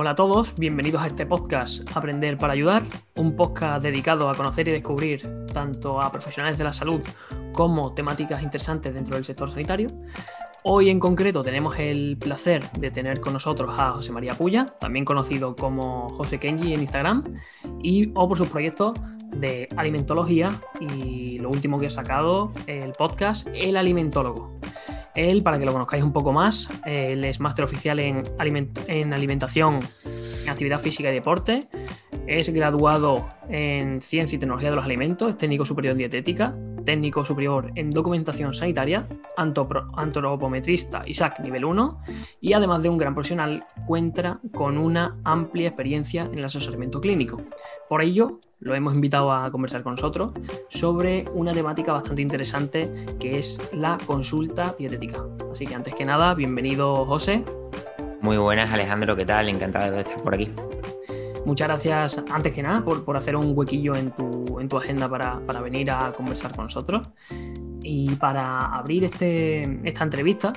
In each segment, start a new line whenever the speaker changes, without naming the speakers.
Hola a todos, bienvenidos a este podcast Aprender para Ayudar, un podcast dedicado a conocer y descubrir tanto a profesionales de la salud como temáticas interesantes dentro del sector sanitario. Hoy en concreto tenemos el placer de tener con nosotros a José María Puya, también conocido como José Kenji en Instagram, y o por sus proyectos de alimentología y lo último que he sacado, el podcast El Alimentólogo. Él, para que lo conozcáis un poco más, él es máster oficial en, en alimentación, en actividad física y deporte. Es graduado en Ciencia y Tecnología de los Alimentos, es técnico superior en dietética, técnico superior en documentación sanitaria, antropometrista ISAC nivel 1 y además de un gran profesional cuenta con una amplia experiencia en el asesoramiento clínico. Por ello, lo hemos invitado a conversar con nosotros sobre una temática bastante interesante que es la consulta dietética. Así que antes que nada, bienvenido José.
Muy buenas Alejandro, ¿qué tal? Encantado de estar por aquí.
Muchas gracias, antes que nada, por, hacer un huequillo en tu, en tu agenda para, venir a conversar con nosotros. Y para abrir este, esta entrevista,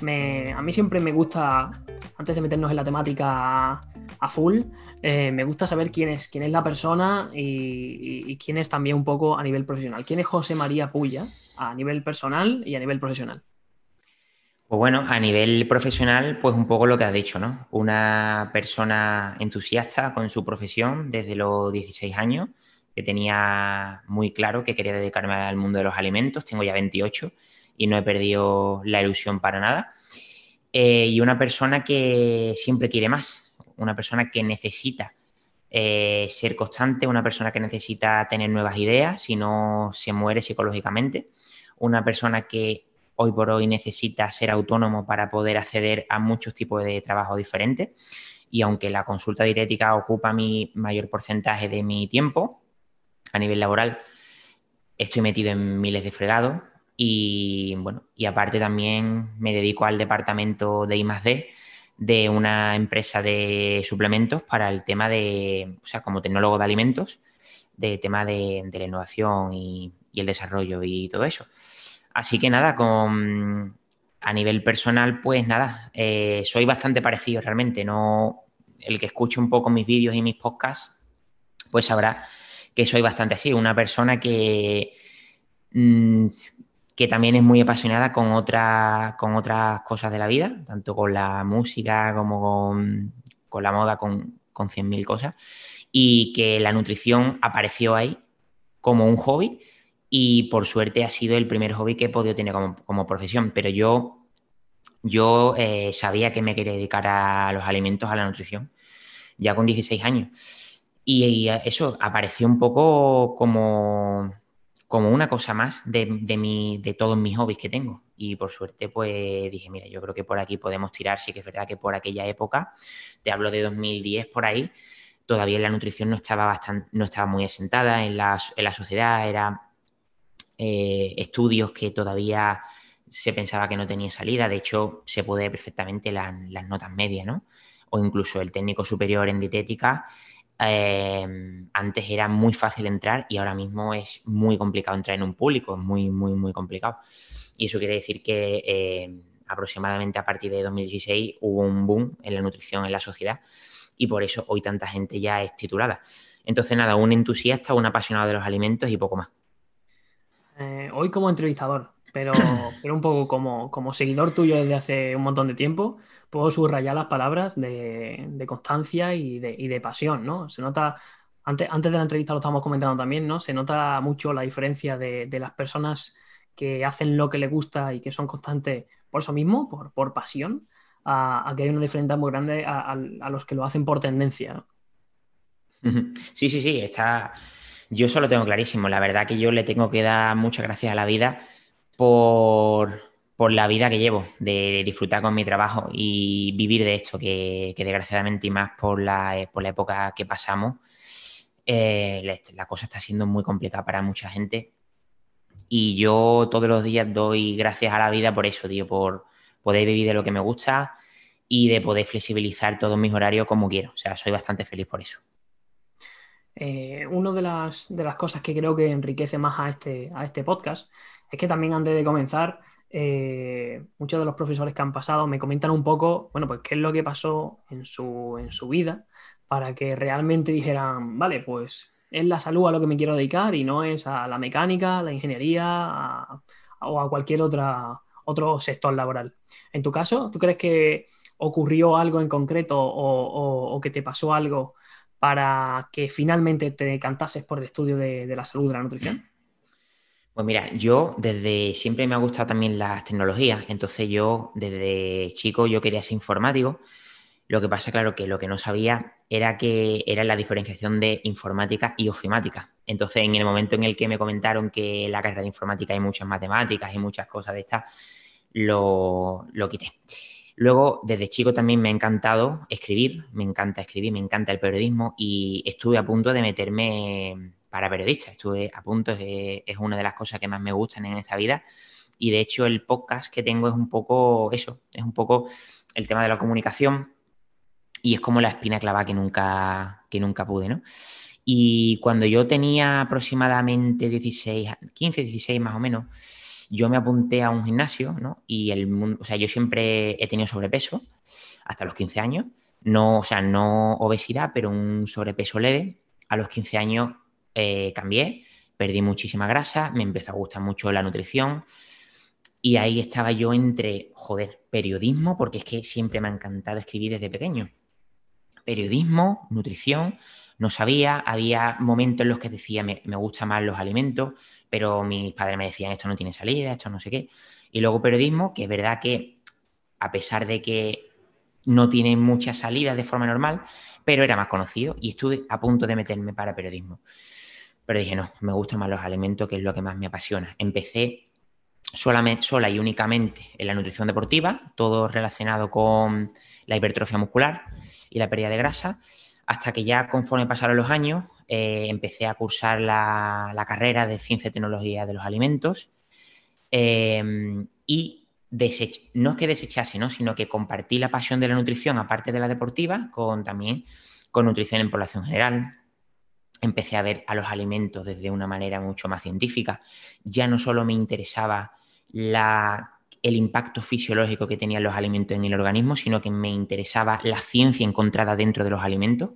a mí siempre me gusta, antes de meternos en la temática a full, eh, me gusta saber quién es, quién es la persona y, quién es también un poco a nivel profesional. ¿Quién es José María Puya a nivel personal y a nivel profesional?
Pues bueno, a nivel profesional, pues un poco lo que has dicho, ¿no? Una persona entusiasta con su profesión desde los 16 años, que tenía muy claro que quería dedicarme al mundo de los alimentos, tengo ya 28 y no he perdido la ilusión para nada. Eh, y una persona que siempre quiere más, una persona que necesita eh, ser constante, una persona que necesita tener nuevas ideas, si no se muere psicológicamente, una persona que hoy por hoy necesita ser autónomo para poder acceder a muchos tipos de trabajo diferentes. Y aunque la consulta dirética ocupa mi mayor porcentaje de mi tiempo a nivel laboral, estoy metido en miles de fregados y bueno, y aparte también me dedico al departamento de I+D, de una empresa de suplementos para el tema de, o sea, como tecnólogo de alimentos, de tema de, la innovación y, el desarrollo y todo eso. Así que nada, con, a nivel personal, pues nada, eh, soy bastante parecido realmente. No, el que escuche un poco mis vídeos y mis podcasts, pues sabrá que soy bastante así, una persona que mm, que también es muy apasionada con, con otras cosas de la vida, tanto con la música como con, la moda, con, con 100.000 cosas, y que la nutrición apareció ahí como un hobby y por suerte ha sido el primer hobby que he podido tener como, profesión, pero yo, yo eh, sabía que me quería dedicar a los alimentos, a la nutrición, ya con 16 años. y eso apareció un poco como como una cosa más de, de, de todos mis hobbies que tengo. Y por suerte, pues dije, mira, yo creo que por aquí podemos tirar. Sí que es verdad que por aquella época, te hablo de 2010 por ahí, todavía la nutrición no estaba, bastante, no estaba muy asentada en la, en la sociedad, eran eh, estudios que todavía se pensaba que no tenía salida. De hecho, se puede perfectamente las notas medias, ¿no? O incluso el técnico superior en dietética Em, antes era muy fácil entrar y ahora mismo es muy complicado entrar en un público, es muy, muy, muy complicado. Y eso quiere decir que em, aproximadamente a partir de 2016 hubo un boom en la nutrición en la sociedad y por eso hoy tanta gente ya es titulada. Entonces, nada, un entusiasta, un apasionado de los alimentos y poco más.
Eh, hoy como entrevistador, pero, pero un poco como, como seguidor tuyo desde hace un montón de tiempo puedo subrayar las palabras de, constancia y de, pasión, ¿no? Se nota, antes, antes de la entrevista lo estábamos comentando también, ¿no? Se nota mucho la diferencia de, las personas que hacen lo que les gusta y que son constantes por eso mismo, por, pasión, a, que hay una diferencia muy grande a, los que lo hacen por tendencia.
Sí, sí, sí, está. Yo eso lo tengo clarísimo. La verdad que yo le tengo que dar muchas gracias a la vida por, por la vida que llevo, de disfrutar con mi trabajo y vivir de esto, que, desgraciadamente y más por la, por la época que pasamos, eh, la, cosa está siendo muy complicada para mucha gente. Y yo todos los días doy gracias a la vida por eso, tío, por poder vivir de lo que me gusta y de poder flexibilizar todos mis horarios como quiero. O sea, soy bastante feliz por eso.
Eh, una de las, de las cosas que creo que enriquece más a este, a este podcast es que también antes de comenzar eh, muchos de los profesores que han pasado me comentan un poco, bueno, pues qué es lo que pasó en su, en su vida para que realmente dijeran, vale, pues es la salud a lo que me quiero dedicar y no es a la mecánica, a la ingeniería o a cualquier otra, otro sector laboral. En tu caso, ¿tú crees que ocurrió algo en concreto o, que te pasó algo para que finalmente te decantases por el estudio de, la salud de la nutrición?
Pues mira, yo desde siempre me ha gustado también las tecnologías, entonces yo desde chico yo quería ser informático. Lo que pasa, claro, que lo que no sabía era que era la diferenciación de informática y ofimática. Entonces, en el momento en el que me comentaron que la carrera de informática hay muchas matemáticas y muchas cosas de estas, lo, lo quité. Luego, desde chico también me ha encantado escribir, me encanta escribir, me encanta el periodismo y estuve a punto de meterme para periodistas. Estuve a punto, es, una de las cosas que más me gustan en esta vida. Y de hecho el podcast que tengo es un poco eso, es un poco el tema de la comunicación y es como la espina clavada que nunca, que nunca pude, ¿no? Y cuando yo tenía aproximadamente 16, 15, 16 más o menos, yo me apunté a un gimnasio, ¿no? Y el mundo, o sea, yo siempre he tenido sobrepeso hasta los 15 años, no, o sea, no obesidad, pero un sobrepeso leve. A los 15 años eh, cambié, perdí muchísima grasa, me empezó a gustar mucho la nutrición y ahí estaba yo entre, joder, periodismo, porque es que siempre me ha encantado escribir desde pequeño. Periodismo, nutrición, no sabía, había momentos en los que decía me, me gustan más los alimentos, pero mis padres me decían esto no tiene salida, esto no sé qué. Y luego periodismo, que es verdad que a pesar de que no tiene mucha salida de forma normal, pero era más conocido y estuve a punto de meterme para periodismo. Pero dije, no, me gustan más los alimentos, que es lo que más me apasiona. Empecé solamente, sola y únicamente en la nutrición deportiva, todo relacionado con la hipertrofia muscular y la pérdida de grasa, hasta que ya conforme pasaron los años, eh, empecé a cursar la, carrera de ciencia y tecnología de los alimentos em, y no es que desechase, ¿no? sino que compartí la pasión de la nutrición, aparte de la deportiva, con también con nutrición en población general, empecé a ver a los alimentos desde una manera mucho más científica. Ya no solo me interesaba el impacto fisiológico que tenían los alimentos en el organismo, sino que me interesaba la ciencia encontrada dentro de los alimentos.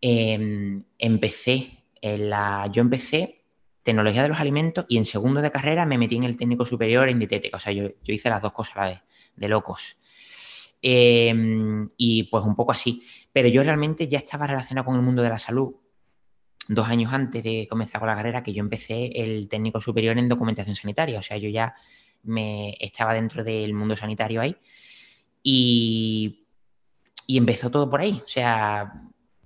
Em, empecé en la, yo empecé tecnología de los alimentos y en segundo de carrera me metí en el técnico superior en dietética. O sea, yo, hice las dos cosas a la vez, de locos. Em, y pues un poco así. Pero yo realmente ya estaba relacionado con el mundo de la salud dos años antes de comenzar con la carrera que yo empecé el técnico superior en documentación sanitaria. O sea, yo ya me estaba dentro del mundo sanitario ahí y, y empezó todo por ahí. O sea,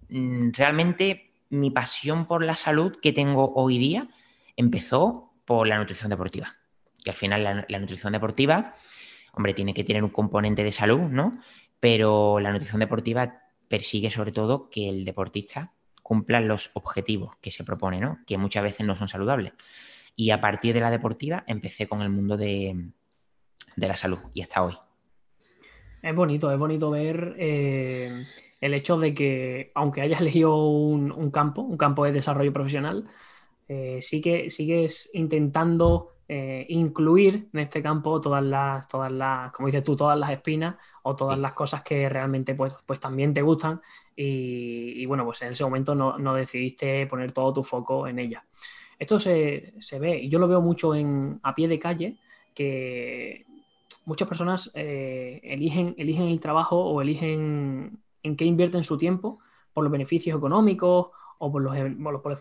mm, realmente mi pasión por la salud que tengo hoy día empezó por la nutrición deportiva. Que al final la, la nutrición deportiva, hombre, tiene que tener un componente de salud, ¿no? Pero la nutrición deportiva persigue sobre todo que el deportista cumplan los objetivos que se propone, ¿no? Que muchas veces no son saludables. Y a partir de la deportiva empecé con el mundo de, la salud y hasta hoy.
Es bonito, es bonito ver eh, el hecho de que, aunque hayas elegido un, campo, un campo de desarrollo profesional, eh, sí que sigues intentando eh, incluir en este campo todas las, todas las, como dices tú, todas las espinas o todas las cosas que realmente pues, pues también te gustan y, bueno, pues en ese momento no, decidiste poner todo tu foco en ella. Esto se, ve, y yo lo veo mucho en, a pie de calle, que muchas personas eh, eligen, eligen el trabajo o eligen en qué invierten su tiempo por los beneficios económicos o por los,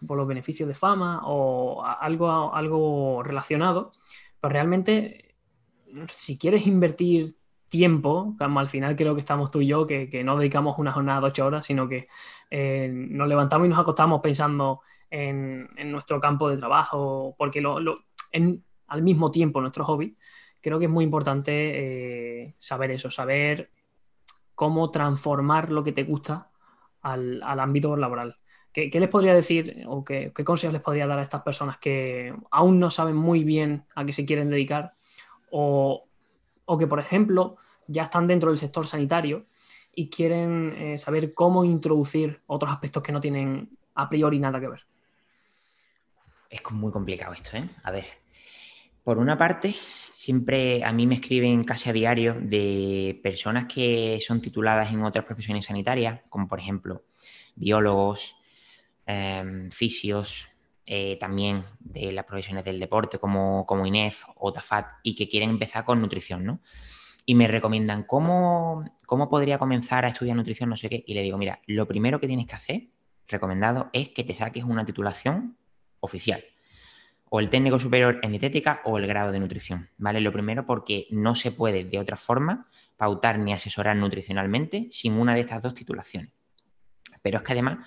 por los, beneficios de fama o algo, algo relacionado, pero realmente si quieres invertir tiempo, como al final creo que estamos tú y yo, que, no dedicamos una jornada de ocho horas, sino que eh, nos levantamos y nos acostamos pensando en, nuestro campo de trabajo, porque lo, al mismo tiempo nuestro hobby, creo que es muy importante eh, saber eso, saber cómo transformar lo que te gusta al, ámbito laboral. ¿Qué, les podría decir o qué, consejos les podría dar a estas personas que aún no saben muy bien a qué se quieren dedicar o, o que, por ejemplo, ya están dentro del sector sanitario y quieren eh, saber cómo introducir otros aspectos que no tienen a priori nada que ver.
Es muy complicado esto, ¿eh? A ver, por una parte, siempre a mí me escriben casi a diario de personas que son tituladas en otras profesiones sanitarias, como por ejemplo biólogos, em, fisios, eh, también de las profesiones del deporte como, como INEF o TAFAT y que quieren empezar con nutrición, ¿no? Y me recomiendan cómo, cómo podría comenzar a estudiar nutrición, no sé qué, y le digo, mira, lo primero que tienes que hacer, recomendado, es que te saques una titulación oficial o el técnico superior en dietética o el grado de nutrición, ¿vale? Lo primero porque no se puede de otra forma pautar ni asesorar nutricionalmente sin una de estas dos titulaciones. Pero es que además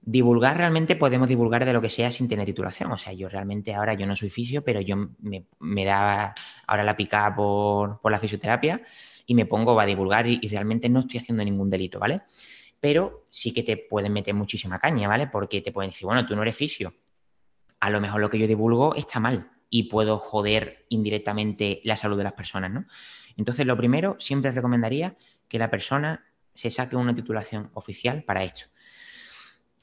divulgar realmente podemos divulgar de lo que sea sin tener titulación. O sea, yo realmente ahora yo no soy fisio, pero yo me, me da ahora la pica por, la fisioterapia y me pongo a divulgar y, realmente no estoy haciendo ningún delito, ¿vale? Pero sí que te pueden meter muchísima caña, ¿vale? Porque te pueden decir, bueno, tú no eres fisio. A lo mejor lo que yo divulgo está mal y puedo joder indirectamente la salud de las personas, ¿no? Entonces, lo primero, siempre recomendaría que la persona se saque una titulación oficial para esto.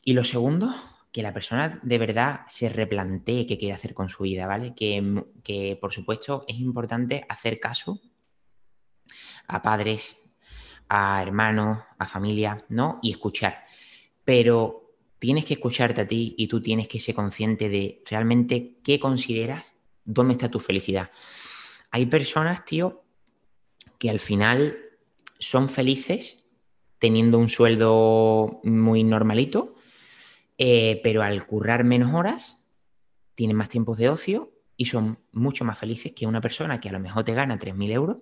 Y lo segundo, que la persona de verdad se replantee qué quiere hacer con su vida, ¿vale? Que, por supuesto es importante hacer caso a padres, a hermanos, a familia, ¿no? Y escuchar. Pero tienes que escucharte a ti y tú tienes que ser consciente de realmente qué consideras, dónde está tu felicidad. Hay personas, tío, que al final son felices teniendo un sueldo muy normalito, eh, pero al currar menos horas, tienen más tiempos de ocio y son mucho más felices que una persona que a lo mejor te gana 3.000 euros,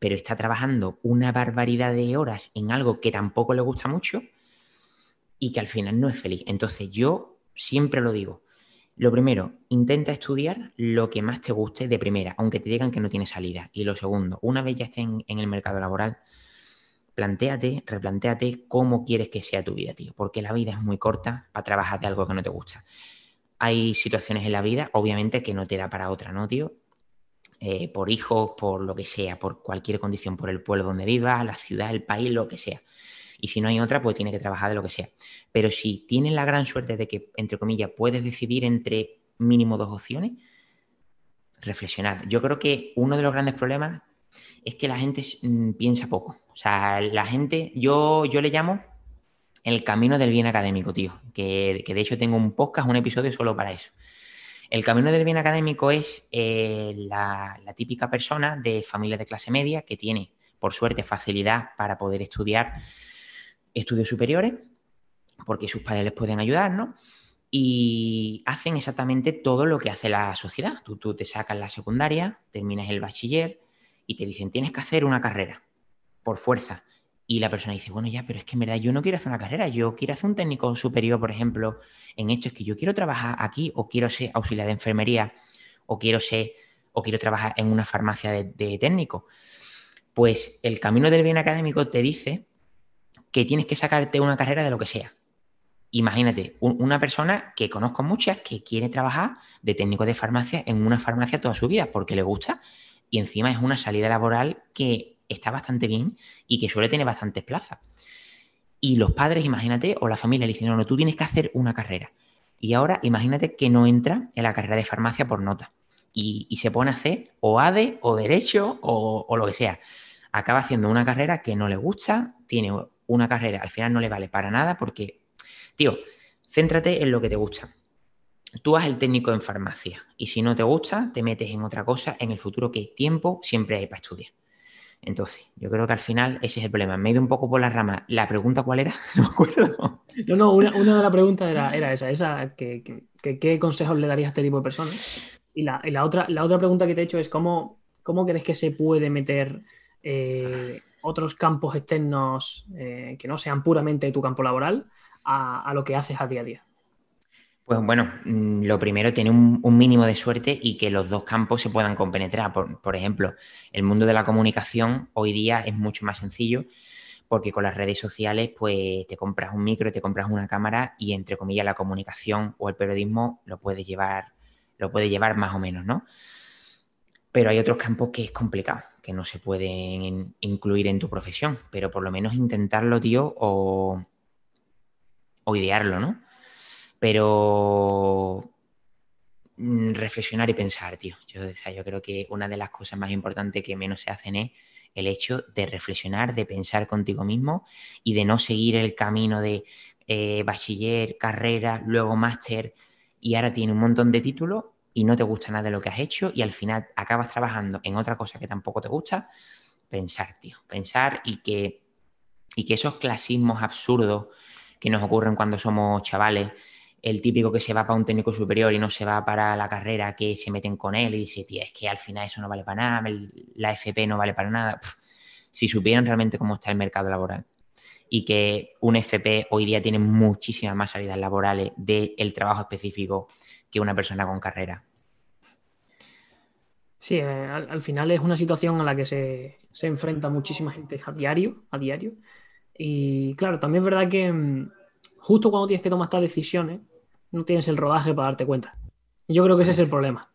pero está trabajando una barbaridad de horas en algo que tampoco le gusta mucho y que al final no es feliz. Entonces yo siempre lo digo. Lo primero, intenta estudiar lo que más te guste de primera, aunque te digan que no tiene salida. Y lo segundo, una vez ya estés en el mercado laboral, plantéate, replantéate cómo quieres que sea tu vida, tío, porque la vida es muy corta para trabajar de algo que no te gusta. Hay situaciones en la vida, obviamente, que no te da para otra, ¿no, tío? Eh, por hijos, por lo que sea, por cualquier condición, por el pueblo donde vivas, la ciudad, el país, lo que sea. Y si no hay otra, pues tiene que trabajar de lo que sea. Pero si tienes la gran suerte de que, entre comillas, puedes decidir entre mínimo dos opciones, reflexionar. Yo creo que uno de los grandes problemas es que la gente mm, piensa poco. O sea, la gente, yo, yo le llamo el camino del bien académico, tío, que, de hecho tengo un podcast, un episodio solo para eso. El camino del bien académico es eh, la, típica persona de familia de clase media que tiene, por suerte, facilidad para poder estudiar estudios superiores, porque sus padres les pueden ayudar, ¿no? Y hacen exactamente todo lo que hace la sociedad. Tú, tú te sacas la secundaria, terminas el bachiller, y te dicen, tienes que hacer una carrera por fuerza. Y la persona dice, bueno, ya, pero es que en verdad yo no quiero hacer una carrera, yo quiero hacer un técnico superior, por ejemplo, en esto, es que yo quiero trabajar aquí o quiero ser auxiliar de enfermería o quiero ser o quiero trabajar en una farmacia de, técnico. Pues el camino del bien académico te dice que tienes que sacarte una carrera de lo que sea. Imagínate, una persona que conozco muchas que quiere trabajar de técnico de farmacia en una farmacia toda su vida porque le gusta y encima es una salida laboral que está bastante bien y que suele tener bastantes plazas. Y los padres, imagínate, o la familia le dicen, no, no, tú tienes que hacer una carrera. Y ahora imagínate que no entra en la carrera de farmacia por nota y, se pone a hacer o ADE o Derecho o, o lo que sea. Acaba haciendo una carrera que no le gusta, tiene una carrera, al final no le vale para nada porque, tío, céntrate en lo que te gusta tú haz el técnico en farmacia y si no te gusta, te metes en otra cosa en el futuro que tiempo siempre hay para estudiar. Entonces, yo creo que al final ese es el problema. Me he ido un poco por la rama. ¿La pregunta cuál era? No me acuerdo.
No, no, una, de las preguntas era, esa, esa que, ¿qué consejos le darías a este tipo de personas? Y la, otra, la otra pregunta que te he hecho es ¿cómo, cómo crees que se puede meter eh, otros campos externos eh, que no sean puramente tu campo laboral a lo que haces a día a día?
Pues bueno, mm, lo primero, tener un, mínimo de suerte y que los dos campos se puedan compenetrar. Por, ejemplo, el mundo de la comunicación hoy día es mucho más sencillo porque con las redes sociales pues te compras un micro, te compras una cámara y entre comillas la comunicación o el periodismo lo puedes llevar, lo puede llevar más o menos, ¿no? Pero hay otros campos que es complicado, que no se pueden incluir en tu profesión, pero por lo menos intentarlo, tío, o, o idearlo, ¿no? Pero mm, reflexionar y pensar, tío. Yo, yo creo que una de las cosas más importantes que menos se hacen es el hecho de reflexionar, de pensar contigo mismo y de no seguir el camino de eh, bachiller, carrera, luego máster y ahora tiene un montón de títulos y no te gusta nada de lo que has hecho y al final acabas trabajando en otra cosa que tampoco te gusta. Pensar, tío, pensar y que, y que esos clasismos absurdos que nos ocurren cuando somos chavales, el típico que se va para un técnico superior y no se va para la carrera, que se meten con él y dice, tío, es que al final eso no vale para nada, la FP no vale para nada. si supieran realmente cómo está el mercado laboral y que un FP hoy día tiene muchísimas más salidas laborales del trabajo específico que una persona con carrera.
Sí, eh, al, final es una situación a la que se, se, enfrenta muchísima gente a diario, a diario. Y claro, también es verdad que mm, justo cuando tienes que tomar estas decisiones, no tienes el rodaje para darte cuenta. Yo creo que ese es el problema.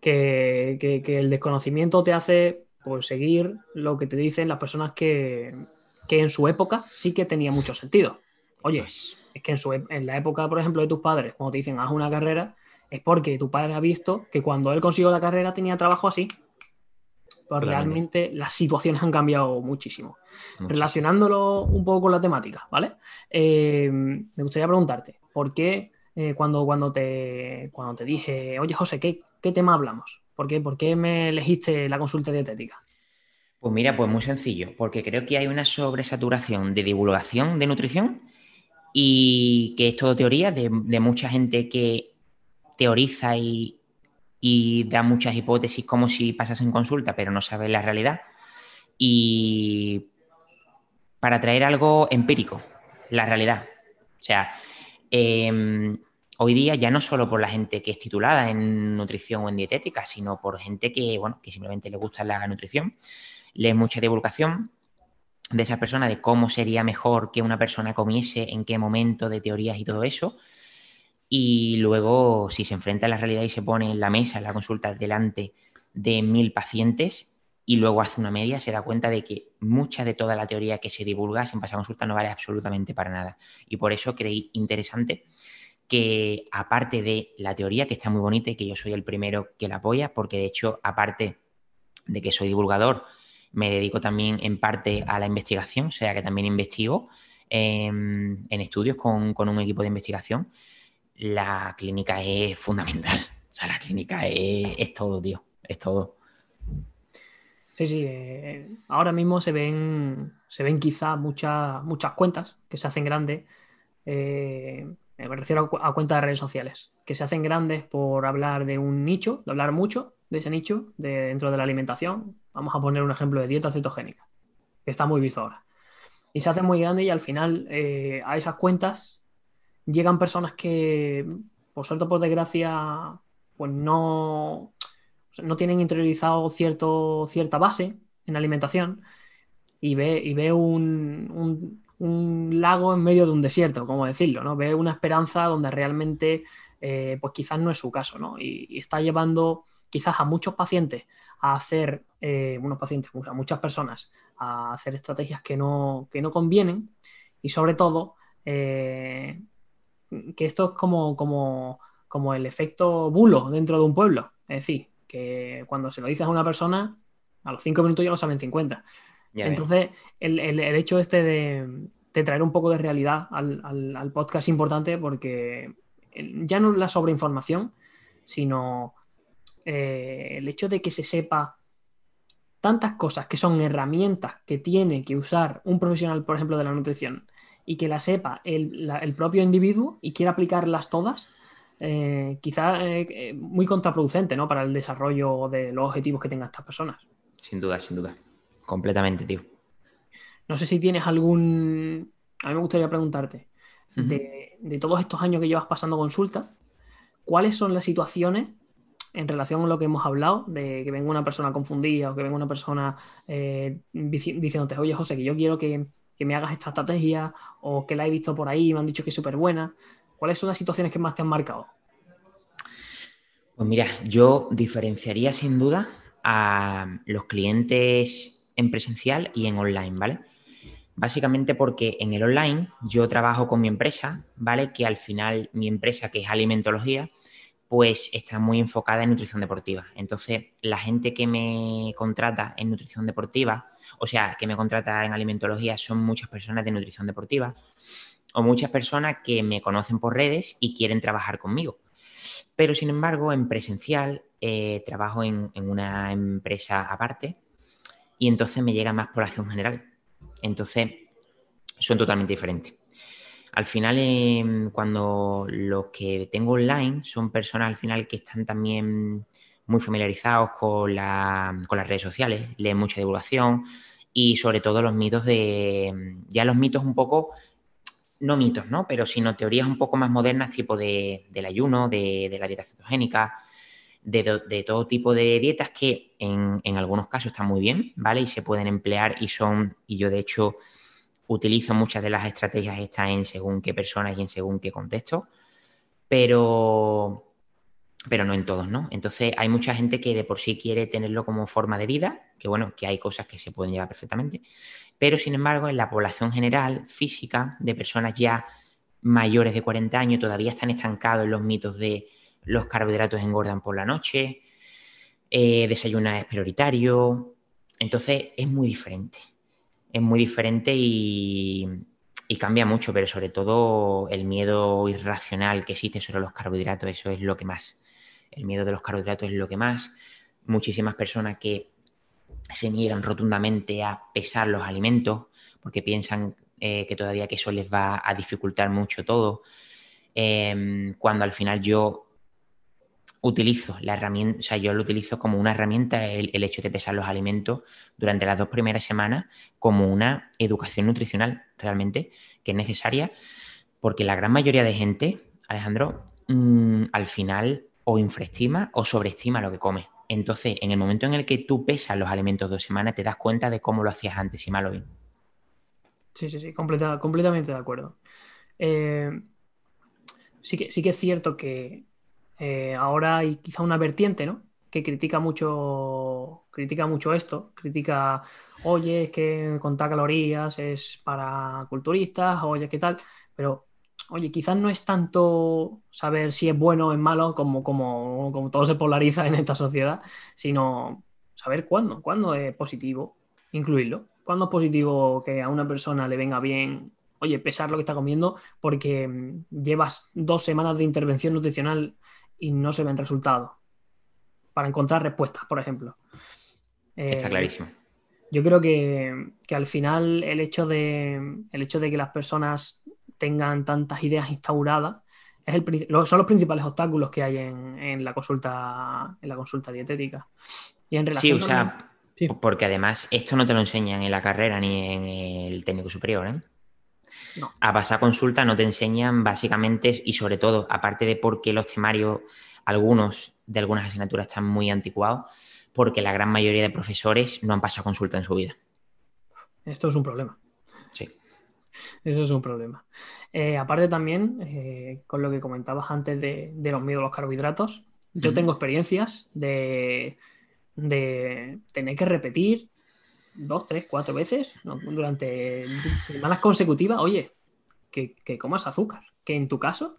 Que, que, el desconocimiento te hace pues, seguir lo que te dicen las personas que, que en su época sí que tenía mucho sentido. Oye, es que en, su, en la época, por ejemplo, de tus padres, cuando te dicen haz una carrera, es porque tu padre ha visto que cuando él consiguió la carrera tenía trabajo así. Pues realmente las situaciones han cambiado muchísimo. Relacionándolo un poco con la temática, ¿vale? Eh, me gustaría preguntarte, ¿por qué eh, cuando, cuando, te, cuando te dije, oye José, ¿qué, qué tema hablamos? ¿Por qué, ¿Por qué me elegiste la consulta dietética?
Pues mira, pues muy sencillo, porque creo que hay una sobresaturación de divulgación de nutrición y que es todo teoría de, mucha gente que teoriza y, da muchas hipótesis como si pasase en consulta, pero no sabe la realidad. Y para traer algo empírico, la realidad. O sea, em, hoy día ya no solo por la gente que es titulada en nutrición o en dietética, sino por gente que, bueno, que simplemente le gusta la nutrición lees mucha divulgación de esas personas, de cómo sería mejor que una persona comiese, en qué momento, de teorías y todo eso. Y luego, si se enfrenta a la realidad y se pone en la mesa, en la consulta, delante de mil pacientes y luego hace una media, se da cuenta de que mucha de toda la teoría que se divulga en pasada consulta no vale absolutamente para nada. Y por eso creí interesante que, aparte de la teoría, que está muy bonita y que yo soy el primero que la apoya, porque de hecho, aparte de que soy divulgador, me dedico también en parte a la investigación, o sea que también investigo en, estudios con, un equipo de investigación. La clínica es fundamental. O sea, la clínica es, todo, tío. Es todo.
Sí, sí. Eh, ahora mismo se ven, se ven quizá muchas, muchas cuentas que se hacen grandes. Eh, me refiero a, cuentas de redes sociales, que se hacen grandes por hablar de un nicho, de hablar mucho de ese nicho de, dentro de la alimentación, Vamos a poner un ejemplo de dieta cetogénica, que está muy visto ahora. Y se hace muy grande y al final eh, a esas cuentas llegan personas que, por suerte o por desgracia, pues no, no tienen interiorizado cierto, cierta base en alimentación y ve, y ve un, lago en medio de un desierto, como decirlo, ¿no? Ve una esperanza donde realmente, eh, pues quizás no es su caso, ¿no? y, está llevando quizás a muchos pacientes a hacer, eh, unos pacientes, a muchas personas, a hacer estrategias que no, que no convienen y sobre todo eh, que esto es como, como, como el efecto bulo dentro de un pueblo. Es decir, que cuando se lo dices a una persona, a los cinco minutos ya lo saben 50. Entonces, el, hecho este de, traer un poco de realidad al, al, podcast es importante porque ya no la sobreinformación, sino eh, el hecho de que se sepa tantas cosas que son herramientas que tiene que usar un profesional, por ejemplo, de la nutrición, y que la sepa el, propio individuo y quiera aplicarlas todas, eh, quizá eh, muy contraproducente ¿no? para el desarrollo de los objetivos que tengan estas personas.
Sin duda, sin duda. Completamente, tío.
No sé si tienes algún... A mí me gustaría preguntarte, de, de todos estos años que llevas pasando consultas, ¿cuáles son las situaciones en relación a lo que hemos hablado, de que venga una persona confundida o que venga una persona eh, diciéndote, oye José, que yo quiero que, me hagas esta estrategia o que la he visto por ahí y me han dicho que es súper buena. ¿Cuáles son las situaciones que más te han marcado?
Pues mira, yo diferenciaría sin duda a los clientes en presencial y en online, ¿vale? Básicamente porque en el online yo trabajo con mi empresa, ¿vale? Que al final mi empresa, que es alimentología, pues está muy enfocada en nutrición deportiva. Entonces, la gente que me contrata en nutrición deportiva, o sea, que me contrata en alimentología, son muchas personas de nutrición deportiva o muchas personas que me conocen por redes y quieren trabajar conmigo. Pero, sin embargo, en presencial eh, trabajo en, en una empresa aparte y entonces me llega más población general. Entonces, son totalmente diferentes. Al final, em, cuando los que tengo online son personas al final que están también muy familiarizados con, las redes sociales, leen mucha divulgación y sobre todo los mitos de, em, ya los mitos un poco, no mitos, ¿no? Pero sino teorías un poco más modernas, tipo de, del ayuno, de, la dieta cetogénica, de, todo tipo de dietas que en, en, algunos casos están muy bien, ¿vale? Y se pueden emplear y son, y yo de hecho utilizo muchas de las estrategias estas en según qué personas y en según qué contexto, pero, pero no en todos, ¿no? Entonces hay mucha gente que de por sí quiere tenerlo como forma de vida, que bueno, que hay cosas que se pueden llevar perfectamente, pero sin embargo en la población general física de personas ya mayores de 40 años todavía están estancados en los mitos de los carbohidratos engordan por la noche, eh, desayunar es prioritario, entonces es muy diferente es muy diferente y, cambia mucho, pero sobre todo el miedo irracional que existe sobre los carbohidratos, eso es lo que más. El miedo de los carbohidratos es lo que más. Muchísimas personas que se niegan rotundamente a pesar los alimentos porque piensan eh, que todavía que eso les va a dificultar mucho todo. Em, cuando al final yo utilizo la herramienta, o sea, yo lo utilizo como una herramienta, el, hecho de pesar los alimentos durante las dos primeras semanas, como una educación nutricional realmente, que es necesaria, porque la gran mayoría de gente, Alejandro, mm, al final o infraestima o sobreestima lo que come. Entonces, en el momento en el que tú pesas los alimentos dos semanas, te das cuenta de cómo lo hacías antes y mal bien.
Sí, sí, sí, completamente de acuerdo. Eh, sí, que, sí que es cierto que eh, ahora hay quizá una vertiente, ¿no? Que critica mucho, critica mucho esto, critica, oye, es que contar calorías es para culturistas, oye, ¿qué tal? Pero, oye, quizás no es tanto saber si es bueno o es malo como, como, como todo se polariza en esta sociedad, sino saber cuándo, cuándo es positivo incluirlo. ¿Cuándo es positivo que a una persona le venga bien, oye, pesar lo que está comiendo porque llevas dos semanas de intervención nutricional y no se ven resultados. Para encontrar respuestas, por ejemplo.
Está eh, clarísimo.
Yo creo que, al final el hecho, de, el hecho de que las personas tengan tantas ideas instauradas es el, son los principales obstáculos que hay en, la consulta en la consulta dietética. Y en
relación sí, o sea, porque además esto no te lo enseñan en la carrera ni en el técnico superior, ¿eh? A pasar consulta no te enseñan básicamente y sobre todo, aparte de porque los temarios, algunos de algunas asignaturas están muy anticuados, porque la gran mayoría de profesores no han pasado consulta en su vida.
Esto es un problema.
Sí.
Eso es un problema. Eh, aparte también, eh, con lo que comentabas antes de, los miedos a los carbohidratos, yo tengo experiencias de, de tener que repetir dos, tres, cuatro veces durante semanas consecutivas, oye, que, comas azúcar, que en tu caso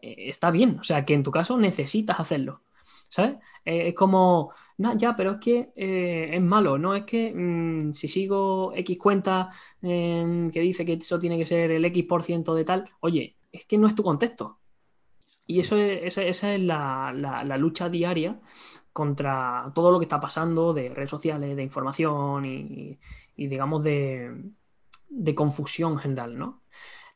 eh, está bien, o sea, que en tu caso necesitas hacerlo, ¿sabes? Eh, es como, no, ya, pero es que eh, es malo, no es que mm, si sigo X cuenta em, que dice que eso tiene que ser el X por ciento de tal, oye, es que no es tu contexto. Y eso esa, es la, la lucha diaria contra todo lo que está pasando de redes sociales, de información y, digamos, de, confusión general, ¿no?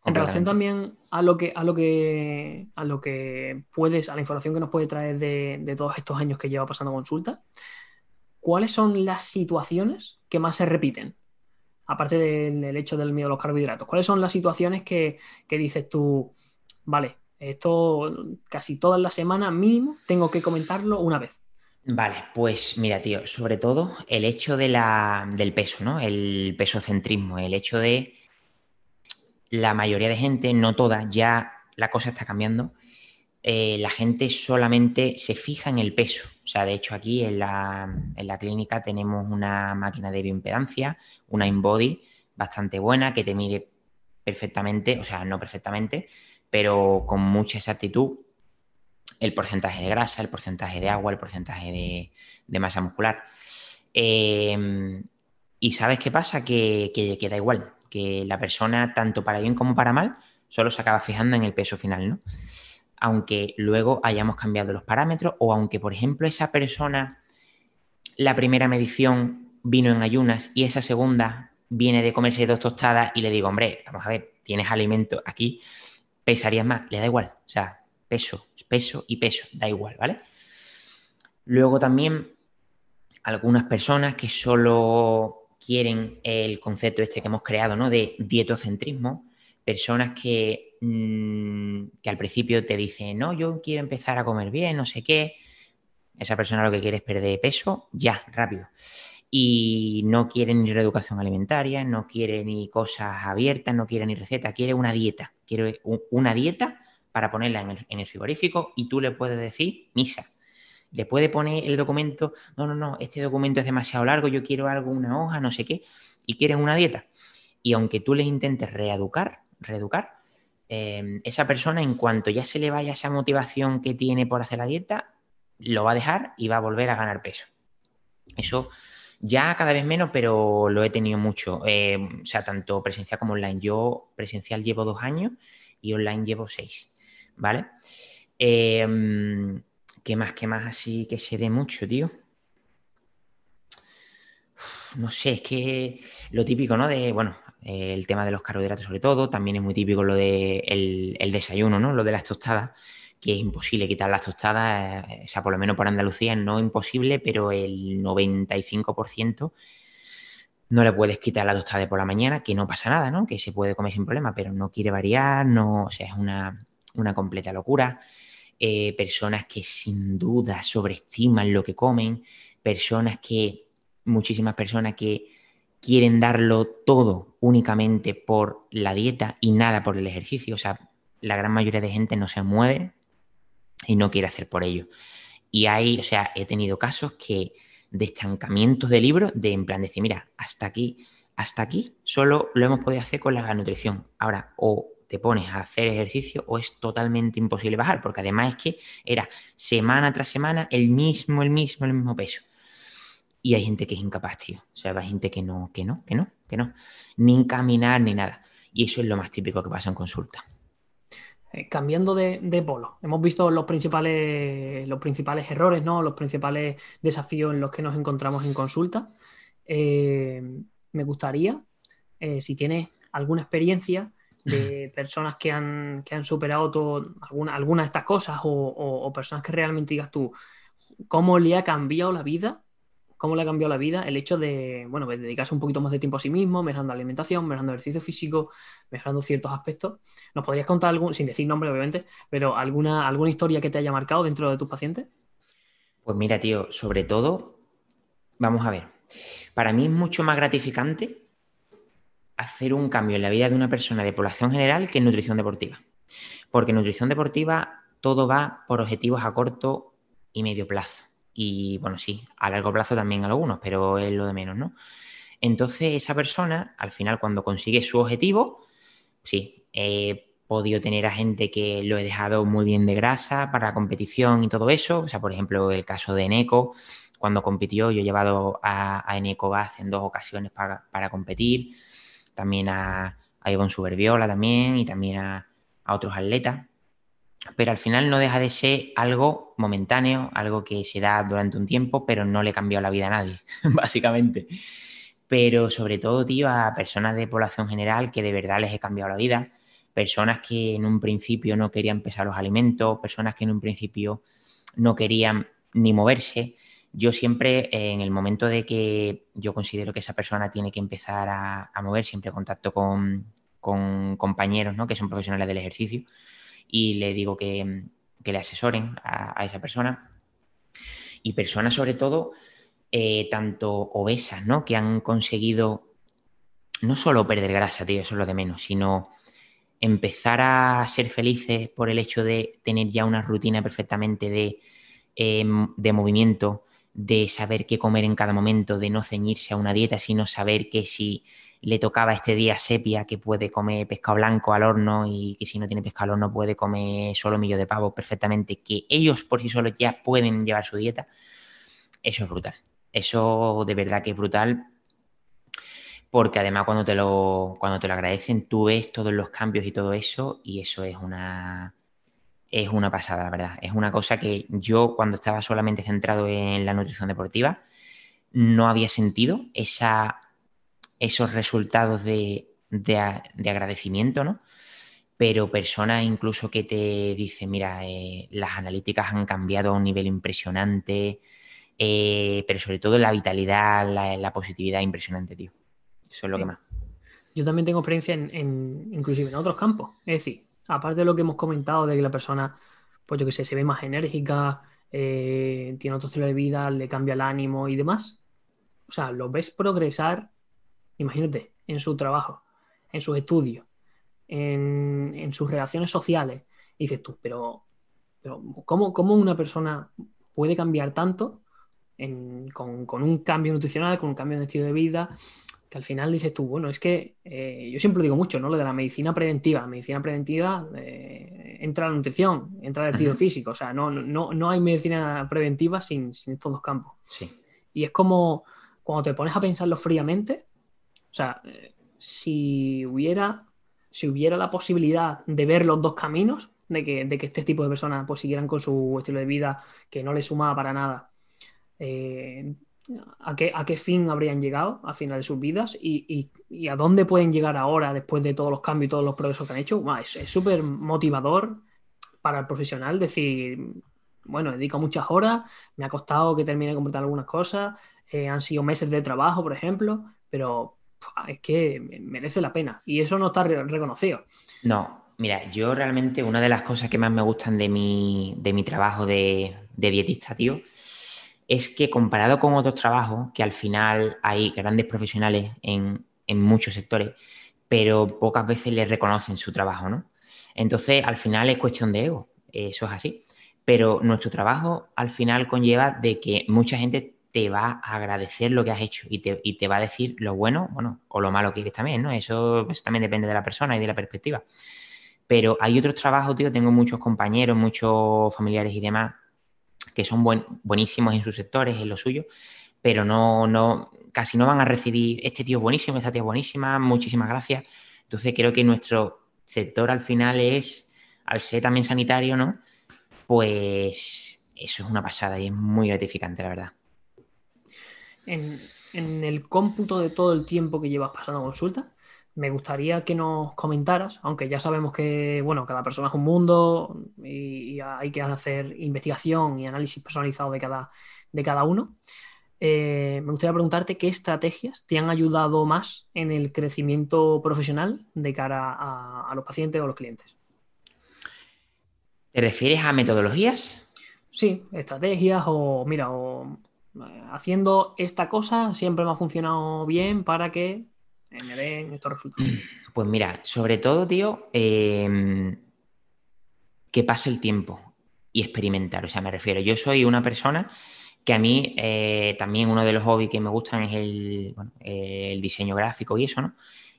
En relación también a lo que, a lo que, a lo que puedes, a la información que nos puede traer de, todos estos años que lleva pasando consulta, ¿cuáles son las situaciones que más se repiten? Aparte del, hecho del miedo a los carbohidratos, ¿cuáles son las situaciones que, que dices tú, vale, esto casi todas las semanas mínimo tengo que comentarlo una vez?
Vale, pues mira, tío, sobre todo el hecho de la, del peso, ¿no? El pesocentrismo, el hecho de la mayoría de gente, no toda, ya la cosa está cambiando. Eh, la gente solamente se fija en el peso. O sea, de hecho, aquí en la, en la clínica tenemos una máquina de bioimpedancia, una InBody bastante buena que te mide perfectamente, o sea, no perfectamente, pero con mucha exactitud el porcentaje de grasa, el porcentaje de agua, el porcentaje de, masa muscular. Em, y sabes qué pasa? Que, que, da igual, que la persona, tanto para bien como para mal, solo se acaba fijando en el peso final, ¿no? Aunque luego hayamos cambiado los parámetros o aunque, por ejemplo, esa persona, la primera medición vino en ayunas y esa segunda viene de comerse dos tostadas y le digo, hombre, vamos a ver, tienes alimento aquí, pesarías más, le da igual, o sea, peso, peso y peso, da igual, ¿vale? Luego también algunas personas que solo quieren el concepto este que hemos creado, ¿no? De dietocentrismo, personas que, mm, que al principio te dicen, no, yo quiero empezar a comer bien, no sé qué. Esa persona lo que quiere es perder peso, ya, rápido y no quiere ni reeducación alimentaria, no quiere ni cosas abiertas, no quiere ni receta, quiere una dieta, quiere una dieta para ponerla en el, frigorífico y tú le puedes decir misa. Le puede poner el documento, no, no, no, este documento es demasiado largo, yo quiero algo, una hoja, no sé qué, y quieres una dieta. Y aunque tú les intentes reeducar, reeducar, em, esa persona en cuanto ya se le vaya esa motivación que tiene por hacer la dieta, lo va a dejar y va a volver a ganar peso. Eso ya cada vez menos, pero lo he tenido mucho. Eh, o sea, tanto presencial como online. Yo presencial llevo dos años y online llevo seis. ¿Vale? Em, ¿Qué más? ¿Qué más así que se dé mucho, tío? no sé, es que lo típico, ¿no? De, bueno, el tema de los carbohidratos sobre todo, también es muy típico lo de el desayuno, ¿no? Lo de las tostadas que es imposible quitar las tostadas, eh, o sea, por lo menos por Andalucía no imposible, pero el 95% no le puedes quitar la tostada por la mañana, que no pasa nada, ¿no? Que se puede comer sin problema, pero no quiere variar, no, o sea, es una, completa locura. Eh, personas que sin duda sobreestiman lo que comen, personas que, muchísimas personas que quieren darlo todo únicamente por la dieta y nada por el ejercicio. O sea, la gran mayoría de gente no se mueve y no quiere hacer por ello. Y hay, o sea, he tenido casos que de estancamientos de libros, de en plan decir, mira, hasta aquí, hasta aquí solo lo hemos podido hacer con la nutrición. Ahora, o te pones a hacer ejercicio o es totalmente imposible bajar, porque además es que era semana tras semana el mismo, el mismo, el mismo peso. Y hay gente que es incapaz, tío. O sea, hay gente que no, que no, que no, que no. Ni caminar ni nada. Y eso es lo más típico que pasa en consulta.
Eh, cambiando de, polo, hemos visto los principales, los principales errores, ¿no? los principales desafíos en los que nos encontramos en consulta. Eh, me gustaría, eh, si tienes alguna experiencia de personas que han, que han superado todo, alguna, alguna de estas cosas o, o, personas que realmente digas tú, ¿cómo le ha cambiado la vida cómo le ha cambiado la vida el hecho de, bueno, dedicarse un poquito más de tiempo a sí mismo, mejorando la alimentación, mejorando el ejercicio físico, mejorando ciertos aspectos. ¿Nos podrías contar algún, sin decir nombre obviamente, pero alguna, alguna historia que te haya marcado dentro de tus pacientes?
Pues mira, tío, sobre todo, vamos a ver, para mí es mucho más gratificante hacer un cambio en la vida de una persona de población general que en nutrición deportiva. Porque en nutrición deportiva todo va por objetivos a corto y medio plazo. Y bueno, sí, a largo plazo también algunos, pero es lo de menos, ¿no? Entonces, esa persona, al final, cuando consigue su objetivo, sí, he podido tener a gente que lo he dejado muy bien de grasa para competición y todo eso. O sea, por ejemplo, el caso de Eneco, cuando compitió, yo he llevado a, a Eneco Baz en dos ocasiones para, competir. También a, a Ivonne Superviola también y también a, otros atletas pero al final no deja de ser algo momentáneo, algo que se da durante un tiempo, pero no le cambió la vida a nadie, básicamente. Pero sobre todo, tío, a personas de población general que de verdad les he cambiado la vida, personas que en un principio no querían pesar los alimentos, personas que en un principio no querían ni moverse. Yo siempre, en el momento de que yo considero que esa persona tiene que empezar a, mover, siempre contacto con, compañeros ¿no? que son profesionales del ejercicio y le digo que, le asesoren a, esa persona. Y personas sobre todo, eh, tanto obesas, ¿no? Que han conseguido no solo perder grasa, tío, eso es lo de menos, sino empezar a ser felices por el hecho de tener ya una rutina perfectamente de, em, de movimiento, de saber qué comer en cada momento, de no ceñirse a una dieta, sino saber que si le tocaba este día sepia que puede comer pescado blanco al horno y que si no tiene pescado al horno puede comer solo millo de pavo perfectamente, que ellos por sí solos ya pueden llevar su dieta, eso es brutal. Eso de verdad que es brutal porque además cuando te lo, cuando te lo agradecen tú ves todos los cambios y todo eso y eso es una, es una pasada, la verdad. Es una cosa que yo cuando estaba solamente centrado en la nutrición deportiva no había sentido esa, esos resultados de, agradecimiento, ¿no? Pero personas incluso que te dicen, mira, eh, las analíticas han cambiado a un nivel impresionante, eh, pero sobre todo la vitalidad, la, la positividad impresionante, tío. Eso es lo que más.
Yo también tengo experiencia en, inclusive en otros campos. Es decir, aparte de lo que hemos comentado de que la persona, pues yo que sé, se ve más enérgica, eh, tiene otro estilo de vida, le cambia el ánimo y demás. O sea, lo ves progresar, imagínate, en su trabajo, en sus estudios, en, sus relaciones sociales. Y dices tú, pero, pero ¿cómo, ¿cómo, una persona puede cambiar tanto con, con, un cambio nutricional, con un cambio de estilo de vida? Que al final dices tú, bueno, es que eh, yo siempre digo mucho, ¿no? Lo de la medicina preventiva. La medicina preventiva eh, entra la nutrición, entra el ejercicio físico. O sea, no, no, no hay medicina preventiva sin, sin estos dos campos.
Sí.
Y es como cuando te pones a pensarlo fríamente, o sea, eh, si hubiera, si hubiera la posibilidad de ver los dos caminos, de que, de que este tipo de personas pues siguieran con su estilo de vida que no les sumaba para nada, eh, a qué, a qué fin habrían llegado al final de sus vidas y, a dónde pueden llegar ahora después de todos los cambios y todos los progresos que han hecho. es súper motivador para el profesional decir, bueno, dedico muchas horas, me ha costado que termine de completar algunas cosas, eh, han sido meses de trabajo, por ejemplo, pero es que merece la pena y eso no está reconocido.
No, mira, yo realmente una de las cosas que más me gustan de mi, de mi trabajo de, de dietista, tío, es que comparado con otros trabajos, que al final hay grandes profesionales en, muchos sectores, pero pocas veces les reconocen su trabajo, ¿no? Entonces, al final es cuestión de ego, eso es así. Pero nuestro trabajo al final conlleva de que mucha gente te va a agradecer lo que has hecho y te, va a decir lo bueno, bueno, o lo malo que eres también, ¿no? Eso, eso, también depende de la persona y de la perspectiva. Pero hay otros trabajos, tío, tengo muchos compañeros, muchos familiares y demás que son buenísimos en sus sectores, en lo suyo, pero no, no, casi no van a recibir, este tío es buenísimo, esta tía es buenísima, muchísimas gracias. Entonces creo que nuestro sector al final es, al ser también sanitario, ¿no? Pues eso es una pasada y es muy gratificante, la verdad.
En, en el cómputo de todo el tiempo que llevas pasando consulta, me gustaría que nos comentaras, aunque ya sabemos que, bueno, cada persona es un mundo y, hay que hacer investigación y análisis personalizado de cada, de cada uno. Eh, me gustaría preguntarte qué estrategias te han ayudado más en el crecimiento profesional de cara a, los pacientes o los clientes.
¿Te refieres a metodologías?
Sí, estrategias o, mira, o eh, haciendo esta cosa siempre me ha funcionado bien para que
Pues mira, sobre todo, tío, em, que pase el tiempo y experimentar. O sea, me refiero, yo soy una persona que a mí eh, también uno de los hobbies que me gustan es el, el diseño gráfico y eso, ¿no?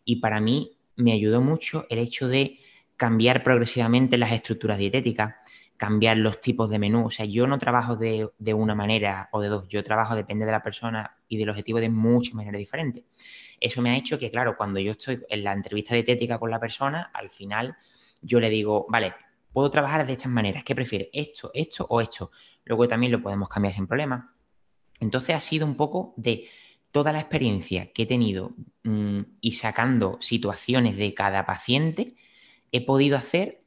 Y para mí me ayudó mucho el hecho de cambiar progresivamente las estructuras dietéticas, cambiar los tipos de menú. O sea, yo no trabajo de, de, una manera o de dos, yo trabajo, depende de la persona y del objetivo, de muchas maneras diferentes. Eso me ha hecho que, claro, cuando yo estoy en la entrevista dietética con la persona, al final yo le digo, vale, puedo trabajar de estas maneras, ¿qué prefieres? ¿Esto, esto o esto? Luego también lo podemos cambiar sin problema. Entonces ha sido un poco de toda la experiencia que he tenido mm, y sacando situaciones de cada paciente, he podido hacer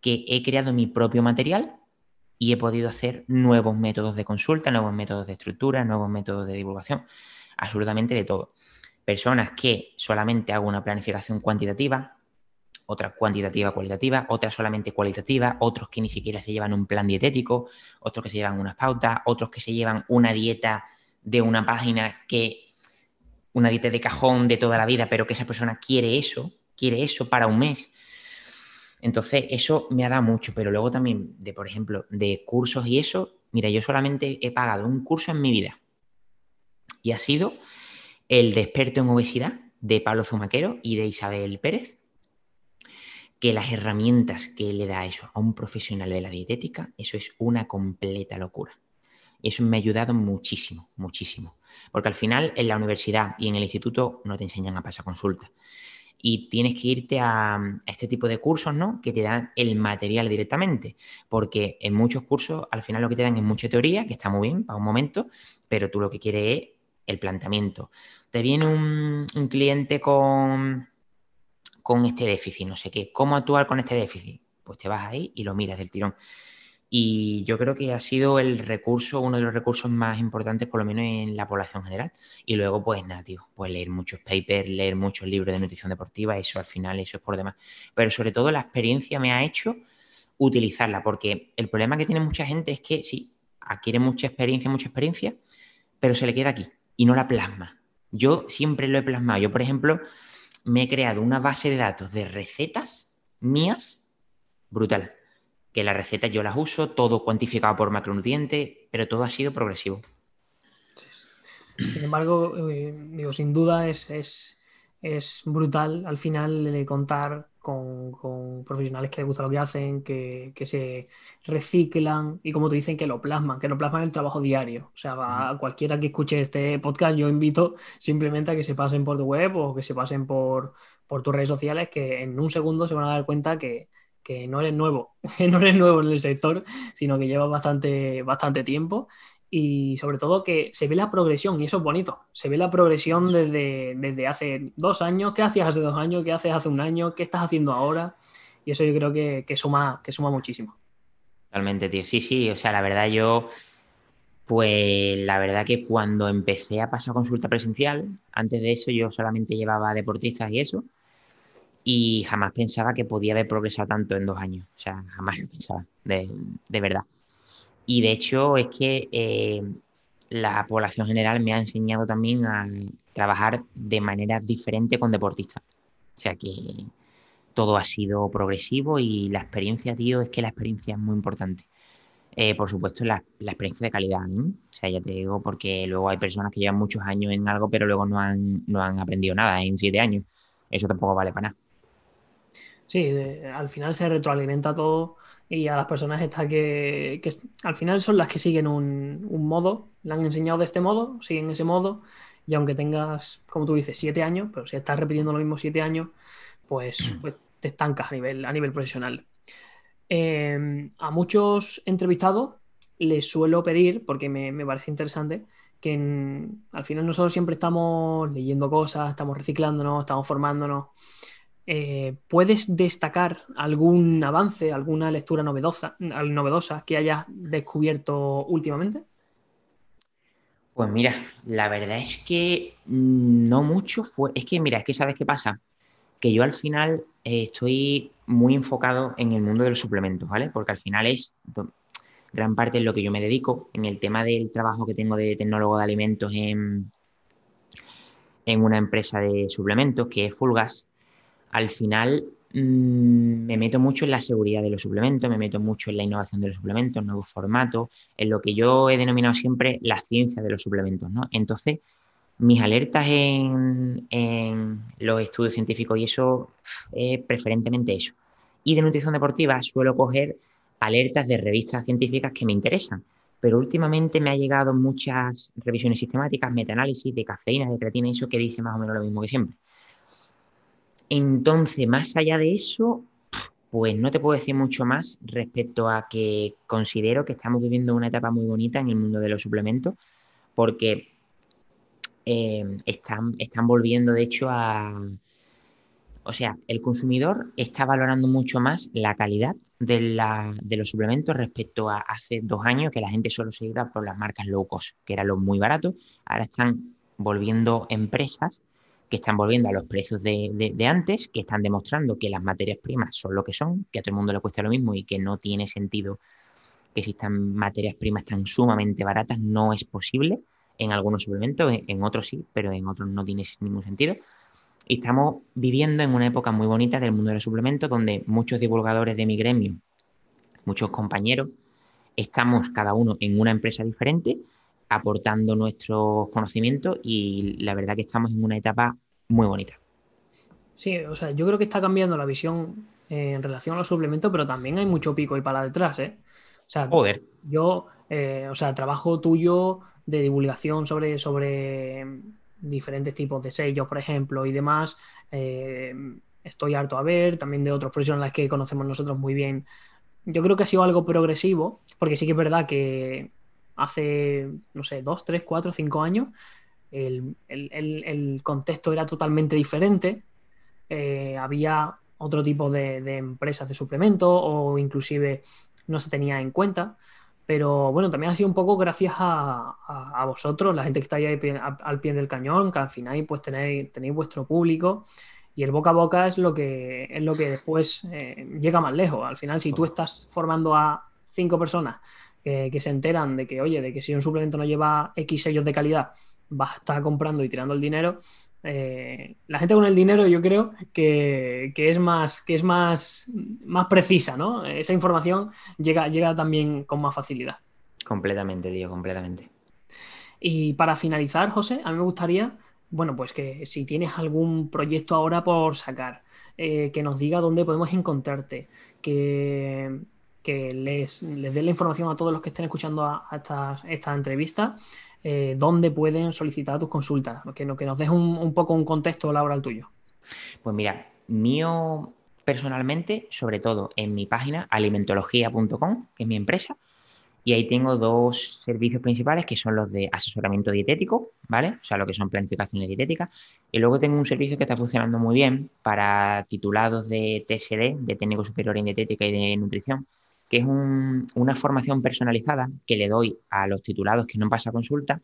que he creado mi propio material y he podido hacer nuevos métodos de consulta, nuevos métodos de estructura, nuevos métodos de divulgación, absolutamente de todo personas que solamente hago una planificación cuantitativa, otra cuantitativa cualitativa, otra solamente cualitativa, otros que ni siquiera se llevan un plan dietético, otros que se llevan unas pautas, otros que se llevan una dieta de una página que una dieta de cajón de toda la vida, pero que esa persona quiere eso, quiere eso para un mes. Entonces, eso me ha dado mucho, pero luego también de, por ejemplo, de cursos y eso, mira, yo solamente he pagado un curso en mi vida y ha sido el de en obesidad, de Pablo Zumaquero y de Isabel Pérez, que las herramientas que le da eso a un profesional de la dietética, eso es una completa locura. Eso me ha ayudado muchísimo, muchísimo. Porque al final en la universidad y en el instituto no te enseñan a pasar consulta. Y tienes que irte a, a, este tipo de cursos, ¿no? Que te dan el material directamente. Porque en muchos cursos al final lo que te dan es mucha teoría, que está muy bien para un momento, pero tú lo que quieres es el planteamiento. Te viene un, un cliente con, con este déficit, no sé qué. ¿Cómo actuar con este déficit? Pues te vas ahí y lo miras del tirón. Y yo creo que ha sido el recurso, uno de los recursos más importantes, por lo menos en la población general. Y luego, pues nada, tío, pues leer muchos papers, leer muchos libros de nutrición deportiva, eso al final, eso es por demás. Pero sobre todo la experiencia me ha hecho utilizarla, porque el problema que tiene mucha gente es que sí, adquiere mucha experiencia, mucha experiencia, pero se le queda aquí y no la plasma. Yo siempre lo he plasmado. Yo, por ejemplo, me he creado una base de datos de recetas mías brutal. Que las recetas yo las uso, todo cuantificado por macronutriente, pero todo ha sido progresivo.
Sin embargo, eh, digo, sin duda es, es, es, brutal al final contar con, con, profesionales que les gusta lo que hacen, que, que, se reciclan y como te dicen, que lo plasman, que lo plasman en el trabajo diario. O sea, a cualquiera que escuche este podcast, yo invito simplemente a que se pasen por tu web o que se pasen por, por tus redes sociales, que en un segundo se van a dar cuenta que, que no eres nuevo, que no eres nuevo en el sector, sino que llevas bastante, bastante tiempo. Y sobre todo que se ve la progresión y eso es bonito, se ve la progresión desde, desde hace dos años, qué hacías hace dos años, qué haces hace un año, qué estás haciendo ahora y eso yo creo que, que suma, que suma muchísimo.
Totalmente, tío. Sí, sí, o sea, la verdad yo, pues la verdad que cuando empecé a pasar consulta presencial, antes de eso yo solamente llevaba deportistas y eso, y jamás pensaba que podía haber progresado tanto en dos años, o sea, jamás lo pensaba, de, de verdad. Y de hecho es que eh, la población general me ha enseñado también a trabajar de manera diferente con deportistas. O sea que todo ha sido progresivo y la experiencia, tío, es que la experiencia es muy importante. Eh, por supuesto, la, la, experiencia de calidad. O sea, ya te digo, porque luego hay personas que llevan muchos años en algo, pero luego no han, no han aprendido nada en siete años. Eso tampoco vale para nada.
Sí, de, al final se retroalimenta todo y a las personas estas que, que, al final son las que siguen un, un, modo, le han enseñado de este modo, siguen ese modo, y aunque tengas, como tú dices, siete años, pero si estás repitiendo lo mismo siete años, pues, pues te estancas a nivel, a nivel profesional. Eh, a muchos entrevistados les suelo pedir, porque me, me parece interesante, que en, al final nosotros siempre estamos leyendo cosas, estamos reciclándonos, estamos formándonos. Eh, ¿Puedes destacar algún avance, alguna lectura novedosa, novedosa que hayas descubierto últimamente?
Pues mira, la verdad es que no mucho fue. Es que, mira, es que sabes qué pasa. Que yo al final eh, estoy muy enfocado en el mundo de los suplementos, ¿vale? Porque al final es gran parte de lo que yo me dedico. En el tema del trabajo que tengo de tecnólogo de alimentos en, en una empresa de suplementos que es Fulgas, al final mmm, me meto mucho en la seguridad de los suplementos, me meto mucho en la innovación de los suplementos, nuevos formatos, en lo que yo he denominado siempre la ciencia de los suplementos, ¿no? Entonces, mis alertas en, los estudios científicos y eso es preferentemente eso. Y de nutrición deportiva suelo coger alertas de revistas científicas que me interesan. Pero últimamente me ha llegado muchas revisiones sistemáticas, metaanálisis de cafeína, de creatina eso que dice más o menos lo mismo que siempre. Entonces, más allá de eso, pues no te puedo decir mucho más respecto a que considero que estamos viviendo una etapa muy bonita en el mundo de los suplementos, porque eh, están, están volviendo, de hecho, a... O sea, el consumidor está valorando mucho más la calidad de, la, de, los suplementos respecto a hace dos años que la gente solo se iba por las marcas low cost, que eran los muy baratos. Ahora están volviendo empresas que están volviendo a los precios de, antes, que están demostrando que las materias primas son lo que son, que a todo el mundo le cuesta lo mismo y que no tiene sentido que existan materias primas tan sumamente baratas, no es posible en algunos suplementos, en otros sí, pero en otros no tiene ningún sentido. Y estamos viviendo en una época muy bonita del mundo de los suplementos, donde muchos divulgadores de mi gremio, muchos compañeros, estamos cada uno en una empresa diferente, aportando nuestros conocimientos y la verdad que estamos en una etapa muy bonita.
Sí, o sea, yo creo que está cambiando la visión eh, en relación a los suplementos, pero también hay mucho pico y para detrás, ¿eh? O sea,
Joder.
yo, eh, o sea, trabajo tuyo de divulgación sobre, sobre diferentes tipos de sellos, por ejemplo, y demás. Eh, estoy harto a ver, también de otros profesionales que conocemos nosotros muy bien. Yo creo que ha sido algo progresivo, porque sí que es verdad que hace, no sé, dos, tres, cuatro, cinco años, el, el, el, contexto era totalmente diferente. Eh, había otro tipo de, de, empresas de suplemento o inclusive no se tenía en cuenta. Pero bueno, también ha sido un poco gracias a, a, a vosotros, la gente que está ahí al pie del cañón, que al final pues tenéis, tenéis vuestro público y el boca a boca es lo que, es lo que después eh, llega más lejos. Al final, si tú estás formando a cinco personas eh, que se enteran de que, oye, de que si un suplemento no lleva X sellos de calidad, vas a estar comprando y tirando el dinero, eh, la gente con el dinero yo creo que, que, es más que es más, más precisa, ¿no? Esa información llega, llega también con más facilidad.
Completamente, tío, completamente.
Y para finalizar, José, a mí me gustaría, bueno, pues que si tienes algún proyecto ahora por sacar, eh, que nos diga dónde podemos encontrarte, que, que les, les la información a todos los que estén escuchando a, esta, entrevista eh, dónde pueden solicitar tus consultas, que, que nos dejes un, poco un contexto laboral tuyo.
Pues mira, mío personalmente, sobre todo en mi página alimentología.com, que es mi empresa, y ahí tengo dos servicios principales que son los de asesoramiento dietético, ¿vale? O sea, lo que son planificaciones dietéticas. Y luego tengo un servicio que está funcionando muy bien para titulados de TSD, de técnico superior en dietética y de nutrición, que es un, una formación personalizada que le doy a los titulados que no pasa consulta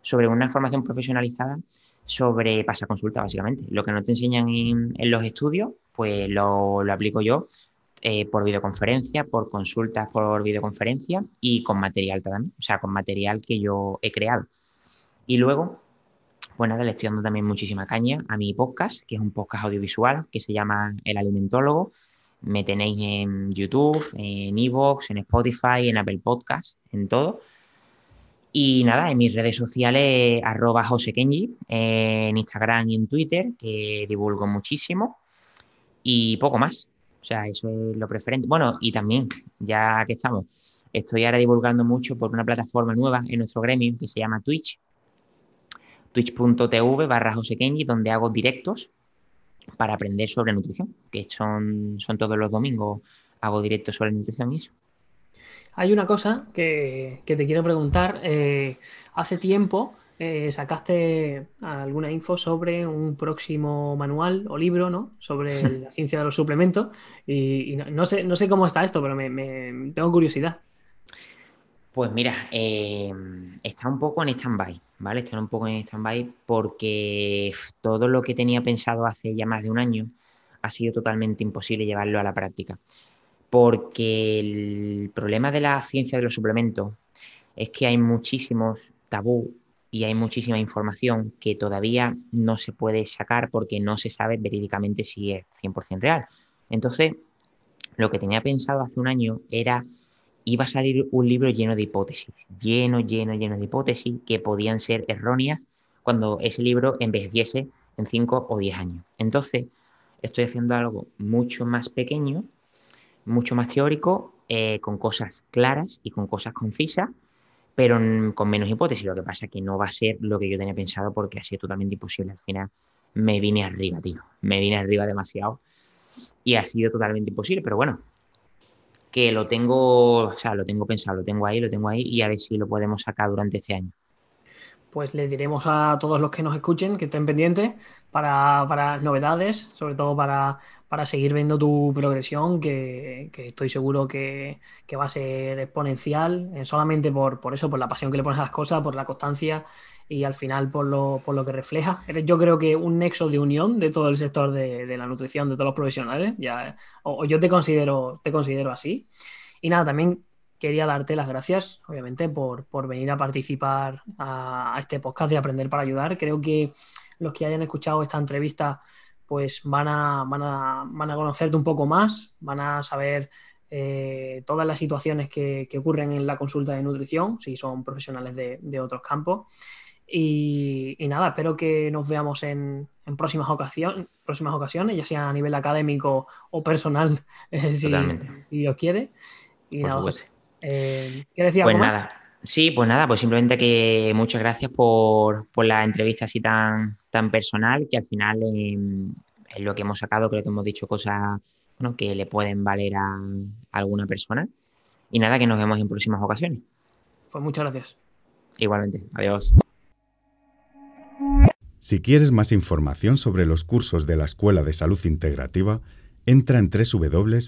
sobre una formación profesionalizada sobre pasa consulta, básicamente. Lo que no te enseñan en, los estudios, pues lo, lo aplico yo eh, por videoconferencia, por consultas por videoconferencia y con material también, o sea, con material que yo he creado. Y luego, pues nada, le estoy dando también muchísima caña a mi podcast, que es un podcast audiovisual que se llama El Alimentólogo, me tenéis en YouTube, en Evox, en Spotify, en Apple Podcast, en todo. Y nada, en mis redes sociales, arroba José Kenji, en Instagram y en Twitter, que divulgo muchísimo. Y poco más. O sea, eso es lo preferente. Bueno, y también, ya que estamos, estoy ahora divulgando mucho por una plataforma nueva en nuestro gremio que se llama Twitch. Twitch.tv barra José Kenji, donde hago directos para aprender sobre nutrición, que son, son todos los domingos, hago directos sobre nutrición y eso.
Hay una cosa que, que te quiero preguntar. Eh, hace tiempo eh, sacaste alguna info sobre un próximo manual o libro, ¿no? Sobre la ciencia de los suplementos. Y, y no, no, sé, no sé cómo está esto, pero me, me tengo curiosidad.
Pues mira, eh, está un poco en stand-by, ¿vale? Está un poco en stand-by porque todo lo que tenía pensado hace ya más de un año ha sido totalmente imposible llevarlo a la práctica. Porque el problema de la ciencia de los suplementos es que hay muchísimos tabú y hay muchísima información que todavía no se puede sacar porque no se sabe verídicamente si es 100% real. Entonces, lo que tenía pensado hace un año era iba a salir un libro lleno de hipótesis, lleno, lleno, lleno de hipótesis que podían ser erróneas cuando ese libro envejeciese en 5 o 10 años. Entonces, estoy haciendo algo mucho más pequeño, mucho más teórico, eh, con cosas claras y con cosas concisas, pero con menos hipótesis. Lo que pasa es que no va a ser lo que yo tenía pensado porque ha sido totalmente imposible. Al final me vine arriba, tío. Me vine arriba demasiado y ha sido totalmente imposible, pero bueno, que lo tengo, o sea, lo tengo pensado, lo tengo ahí, lo tengo ahí y a ver si lo podemos sacar durante este año.
Pues le diremos a todos los que nos escuchen que estén pendientes para, para novedades, sobre todo para, para, seguir viendo tu progresión, que, que estoy seguro que, que, va a ser exponencial, eh, solamente por, por eso, por la pasión que le pones a las cosas, por la constancia y al final por lo, por lo que refleja. Eres yo creo que un nexo de unión de todo el sector de, de la nutrición, de todos los profesionales, ya, o, o, yo te considero, te considero así. Y nada, también quería darte las gracias, obviamente, por, por venir a participar a, este podcast de Aprender para Ayudar. Creo que los que hayan escuchado esta entrevista pues van a, van a, van a conocerte un poco más, van a saber eh, todas las situaciones que, que, ocurren en la consulta de nutrición, si son profesionales de, de otros campos. Y, y, nada, espero que nos veamos en, en próximas, ocasiones, próximas ocasiones, ya sea a nivel académico o personal, eh, si, Dios quiere. Y nada,
eh, ¿qué decía? Pues nada. Sí, pues nada, pues simplemente que muchas gracias por, la entrevista así tan, tan personal, que al final em, es lo que hemos sacado, creo que hemos dicho cosas que le pueden valer a, a alguna persona. Y nada, que nos vemos en próximas ocasiones.
Pues muchas gracias.
Igualmente, adiós.
Si quieres más información sobre los cursos de la Escuela de Salud Integrativa, entra en www.esi.academy.